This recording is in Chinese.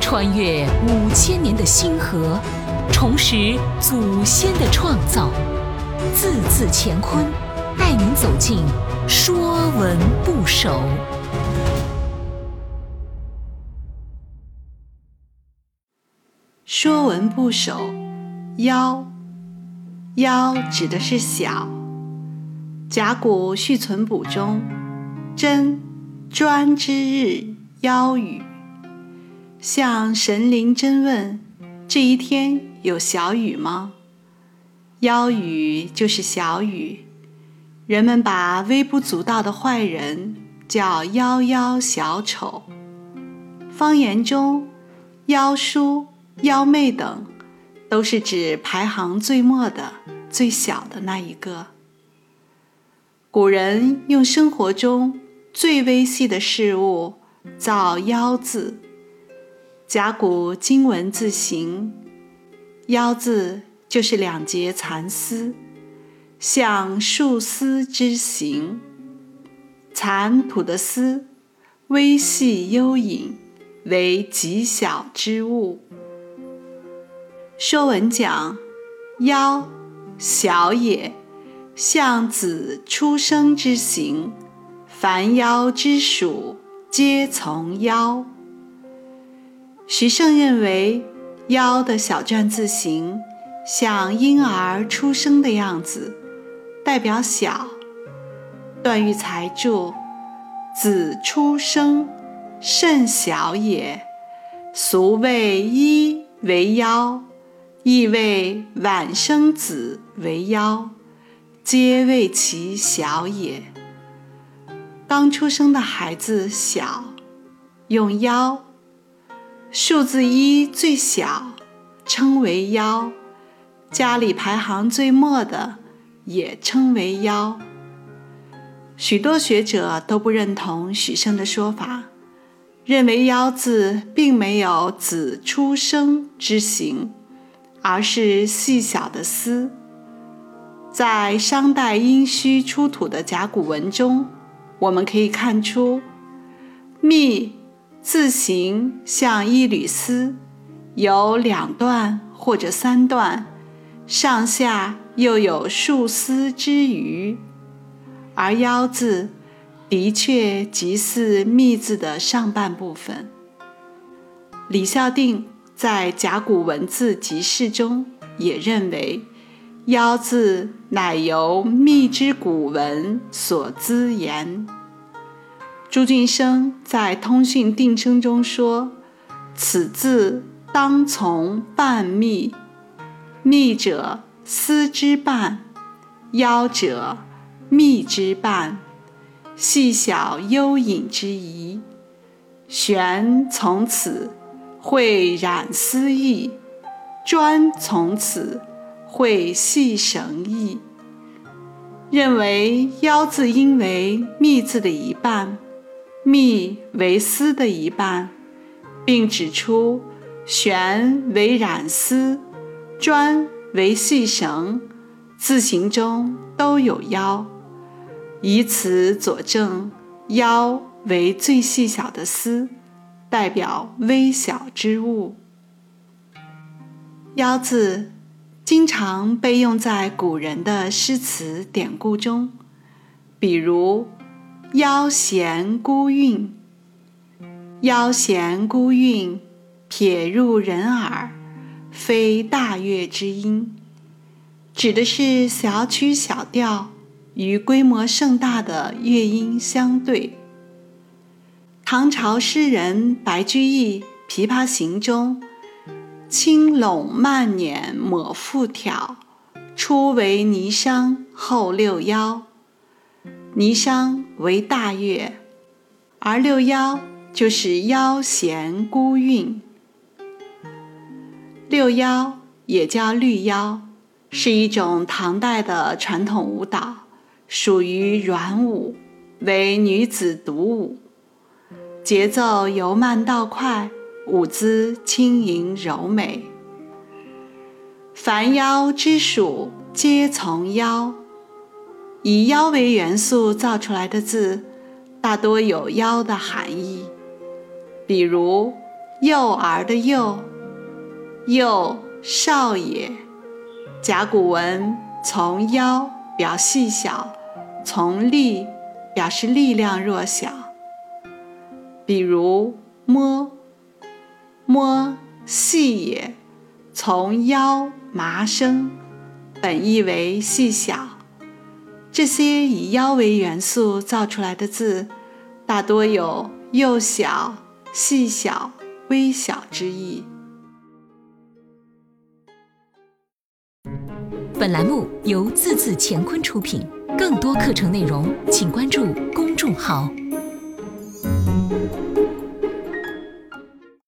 穿越五千年的星河，重拾祖先的创造，字字乾坤，带您走进《说文不首》。《说文不首》夭，夭指的是小。甲骨续存卜中，真专之日夭雨，向神灵真问：这一天有小雨吗？夭雨就是小雨，人们把微不足道的坏人叫夭夭小丑。方言中，夭叔。妖妹等，都是指排行最末的、最小的那一个。古人用生活中最微细的事物造“妖”字，甲骨金文字形，“腰”字就是两节蚕丝，像束丝之形。蚕吐的丝微细幽隐，为极小之物。《说文》讲：“夭，小也，像子出生之形。凡夭之属，皆从夭。”徐盛认为，腰的小篆字形像婴儿出生的样子，代表小。段玉裁注：“子出生，甚小也，俗谓一为腰。”亦谓晚生子为腰，皆谓其小也。刚出生的孩子小，用腰。数字一最小，称为幺。家里排行最末的，也称为幺。许多学者都不认同许慎的说法，认为幺字并没有子出生之形。而是细小的丝，在商代殷墟出土的甲骨文中，我们可以看出“密”字形像一缕丝，有两段或者三段，上下又有数丝之余，而“腰”字的确极似“密”字的上半部分。李孝定。在甲骨文字集释中，也认为“腰”字乃由密之古文所滋言。朱俊生在《通讯定声》中说：“此字当从半密，密者丝之半，夭者密之半，细小幽隐之宜，玄从此。”会染丝意，专从此会细绳意。认为“腰”字应为“密”字的一半，“密”为丝的一半，并指出“玄”为染丝，“专”为细绳，字形中都有“腰”，以此佐证“腰”为最细小的丝。代表微小之物，“腰”字经常被用在古人的诗词典故中，比如“腰弦孤韵”，“腰弦孤韵，撇入人耳，非大乐之音”，指的是小曲小调与规模盛大的乐音相对。唐朝诗人白居易《琵琶行》中“轻拢慢捻抹复挑，初为霓裳后六幺”，霓裳为大乐，而六幺就是夭弦孤韵。六幺也叫绿夭，是一种唐代的传统舞蹈，属于软舞，为女子独舞。节奏由慢到快，舞姿轻盈柔美。凡夭之属，皆从夭。以腰为元素造出来的字，大多有腰的含义。比如幼儿的幼，幼少也。甲骨文从腰表细小，从力表示力量弱小。比如摸，摸细也，从腰麻生，本意为细小。这些以腰为元素造出来的字，大多有幼小、细小、微小之意。本栏目由字字乾坤出品，更多课程内容请关注公众号。